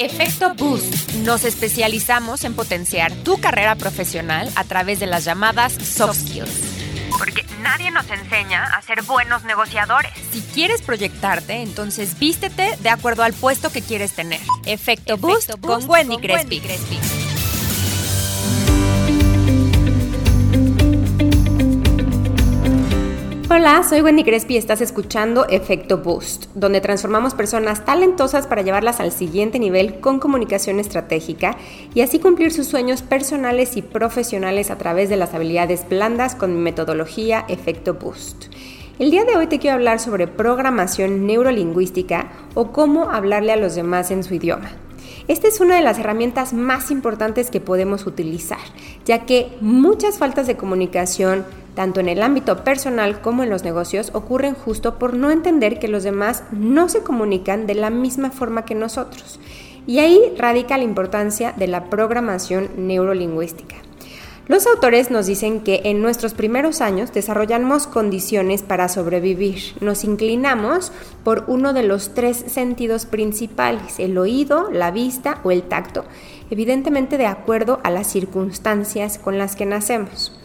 Efecto Boost. Nos especializamos en potenciar tu carrera profesional a través de las llamadas soft skills. Porque nadie nos enseña a ser buenos negociadores. Si quieres proyectarte, entonces vístete de acuerdo al puesto que quieres tener. Efecto, Boost, con Wendy Crespi. Hola, soy Wendy Crespi y estás escuchando Efecto Boost, donde transformamos personas talentosas para llevarlas al siguiente nivel con comunicación estratégica y así cumplir sus sueños personales y profesionales a través de las habilidades blandas con mi metodología Efecto Boost. El día de hoy te quiero hablar sobre programación neurolingüística o cómo hablarle a los demás en su idioma. Esta es una de las herramientas más importantes que podemos utilizar, ya que muchas faltas de comunicación, tanto en el ámbito personal como en los negocios, ocurren justo por no entender que los demás no se comunican de la misma forma que nosotros. Y ahí radica la importancia de la programación neurolingüística. Los autores nos dicen que en nuestros primeros años desarrollamos condiciones para sobrevivir. Nos inclinamos por uno de los tres sentidos principales, el oído, la vista o el tacto, evidentemente de acuerdo a las circunstancias con las que nacemos.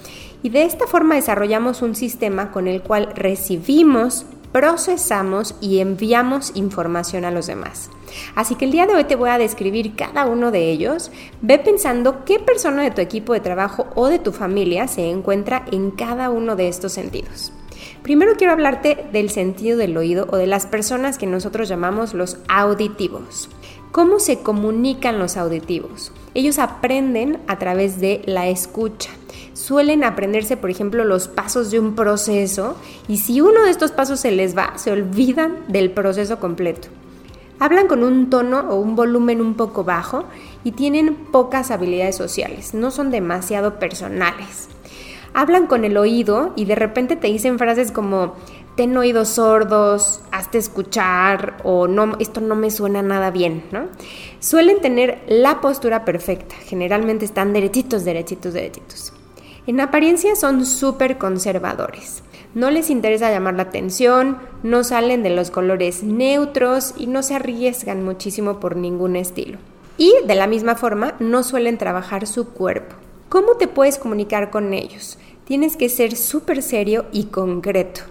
Y de esta forma desarrollamos un sistema con el cual recibimos, procesamos y enviamos información a los demás. Así que el día de hoy te voy a describir cada uno de ellos. Ve pensando qué persona de tu equipo de trabajo o de tu familia se encuentra en cada uno de estos sentidos. Primero quiero hablarte del sentido del oído o de las personas que nosotros llamamos los auditivos. ¿Cómo se comunican los auditivos? Ellos aprenden a través de la escucha. Suelen aprenderse, por ejemplo, los pasos de un proceso y si uno de estos pasos se les va, se olvidan del proceso completo. Hablan con un tono o un volumen un poco bajo y tienen pocas habilidades sociales, no son demasiado personales. Hablan con el oído y de repente te dicen frases como ten oídos sordos, hazte escuchar o no, esto no me suena nada bien, ¿no? Suelen tener la postura perfecta, generalmente están derechitos, derechitos, derechitos. En apariencia son súper conservadores. No les interesa llamar la atención, no salen de los colores neutros y no se arriesgan muchísimo por ningún estilo. Y de la misma forma, no suelen trabajar su cuerpo. ¿Cómo te puedes comunicar con ellos? Tienes que ser súper serio y concreto.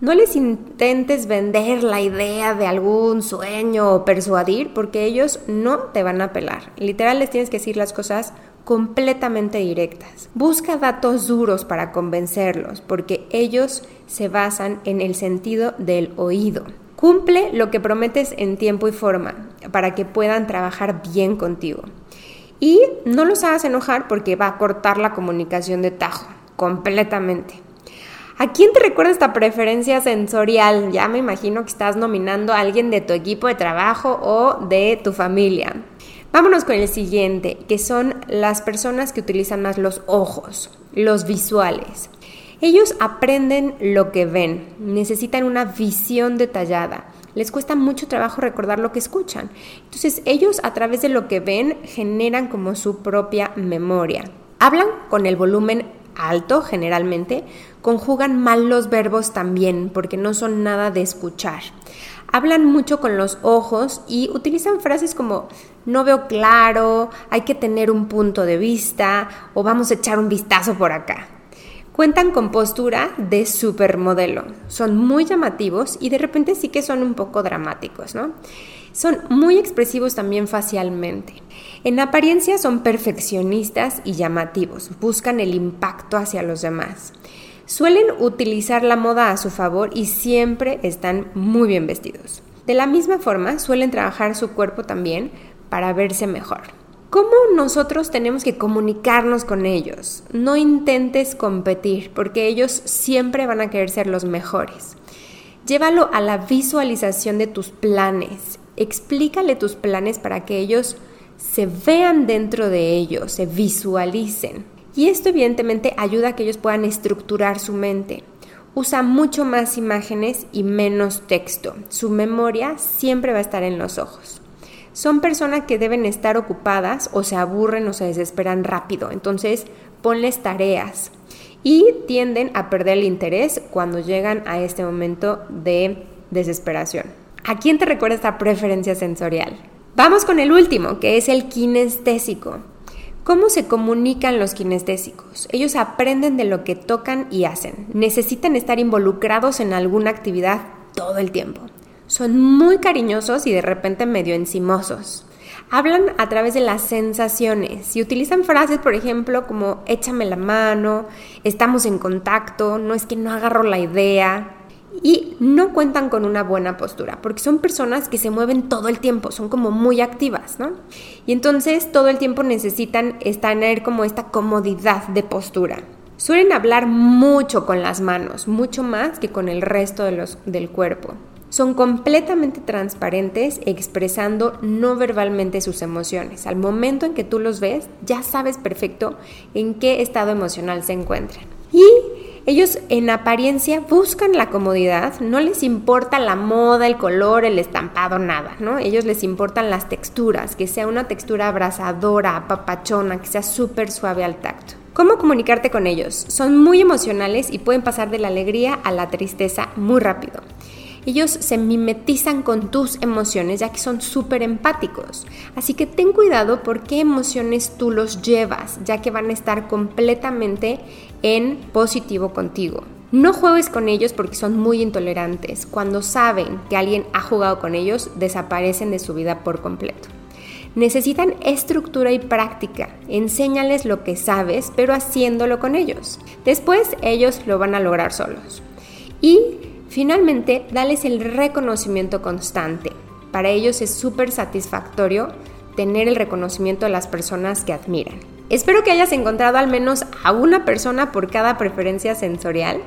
No les intentes vender la idea de algún sueño o persuadir porque ellos no te van a pelar. Literal les tienes que decir las cosas completamente directas. Busca datos duros para convencerlos porque ellos se basan en el sentido del oído. Cumple lo que prometes en tiempo y forma para que puedan trabajar bien contigo. Y no los hagas enojar porque va a cortar la comunicación de tajo completamente. ¿A quién te recuerda esta preferencia sensorial? Ya me imagino que estás nominando a alguien de tu equipo de trabajo o de tu familia. Vámonos con el siguiente, que son las personas que utilizan más los ojos, los visuales. Ellos aprenden lo que ven, necesitan una visión detallada. Les cuesta mucho trabajo recordar lo que escuchan. Entonces ellos a través de lo que ven generan como su propia memoria. Hablan con el volumen alto generalmente, conjugan mal los verbos también porque no son nada de escuchar. Hablan mucho con los ojos y utilizan frases como no veo claro, hay que tener un punto de vista o vamos a echar un vistazo por acá. Cuentan con postura de supermodelo, son muy llamativos y de repente sí que son un poco dramáticos, ¿no? Son muy expresivos también facialmente. En apariencia son perfeccionistas y llamativos, buscan el impacto hacia los demás. Suelen utilizar la moda a su favor y siempre están muy bien vestidos. De la misma forma, suelen trabajar su cuerpo también para verse mejor. ¿Cómo nosotros tenemos que comunicarnos con ellos? No intentes competir porque ellos siempre van a querer ser los mejores. Llévalo a la visualización de tus planes explícale tus planes para que ellos se vean dentro de ellos, se visualicen. Y esto evidentemente ayuda a que ellos puedan estructurar su mente. Usa mucho más imágenes y menos texto. Su memoria siempre va a estar en los ojos. Son personas que deben estar ocupadas o se aburren o se desesperan rápido. Entonces, ponles tareas. Y tienden a perder el interés cuando llegan a este momento de desesperación. ¿A quién te recuerda esta preferencia sensorial? Vamos con el último, que es el kinestésico. ¿Cómo se comunican los kinestésicos? Ellos aprenden de lo que tocan y hacen. Necesitan estar involucrados en alguna actividad todo el tiempo. Son muy cariñosos y de repente medio encimosos. Hablan a través de las sensaciones y utilizan frases, por ejemplo, como échame la mano, estamos en contacto, no es que no agarro la idea, y no cuentan con una buena postura, porque son personas que se mueven todo el tiempo, son como muy activas, ¿no? Y entonces todo el tiempo necesitan tener como esta comodidad de postura. Suelen hablar mucho con las manos, mucho más que con el resto de los, del cuerpo. Son completamente transparentes expresando no verbalmente sus emociones. Al momento en que tú los ves, ya sabes perfecto en qué estado emocional se encuentran. Y ellos en apariencia buscan la comodidad, no les importa la moda, el color, el estampado, nada, ¿no? Ellos les importan las texturas, que sea una textura abrasadora, apapachona, que sea súper suave al tacto. ¿Cómo comunicarte con ellos? Son muy emocionales y pueden pasar de la alegría a la tristeza muy rápido. Ellos se mimetizan con tus emociones ya que son súper empáticos. Así que ten cuidado por qué emociones tú los llevas, ya que van a estar completamente en positivo contigo. No juegues con ellos porque son muy intolerantes. Cuando saben que alguien ha jugado con ellos, desaparecen de su vida por completo. Necesitan estructura y práctica. Enséñales lo que sabes, pero haciéndolo con ellos. Después ellos lo van a lograr solos. Y Finalmente, dales el reconocimiento constante. Para ellos es súper satisfactorio tener el reconocimiento de las personas que admiran. Espero que hayas encontrado al menos a una persona por cada preferencia sensorial.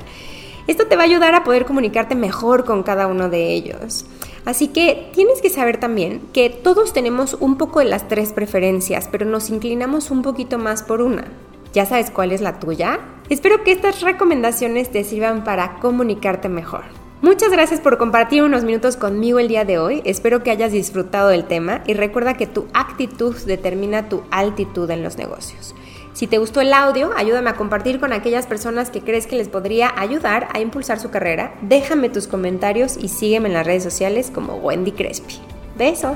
Esto te va a ayudar a poder comunicarte mejor con cada uno de ellos. Así que tienes que saber también que todos tenemos un poco de las tres preferencias, pero nos inclinamos un poquito más por una. ¿Ya sabes cuál es la tuya? Espero que estas recomendaciones te sirvan para comunicarte mejor. Muchas gracias por compartir unos minutos conmigo el día de hoy. Espero que hayas disfrutado del tema y recuerda que tu actitud determina tu altitud en los negocios. Si te gustó el audio, ayúdame a compartir con aquellas personas que crees que les podría ayudar a impulsar su carrera. Déjame tus comentarios y sígueme en las redes sociales como Wendy Crespi. Beso.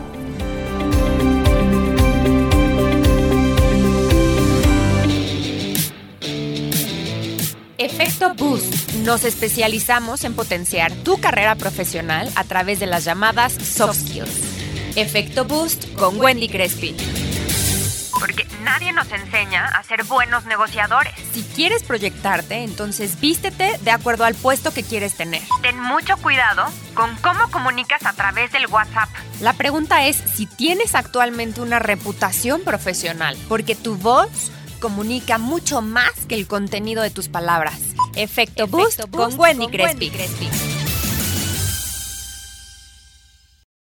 Efecto Boost. Nos especializamos en potenciar tu carrera profesional a través de las llamadas soft skills. Efecto Boost con Wendy Crespi. Porque nadie nos enseña a ser buenos negociadores. Si quieres proyectarte, entonces vístete de acuerdo al puesto que quieres tener. Ten mucho cuidado con cómo comunicas a través del WhatsApp. La pregunta es si tienes actualmente una reputación profesional, porque tu voz comunica mucho más que el contenido de tus palabras. Efecto, Boost, con Wendy Crespi.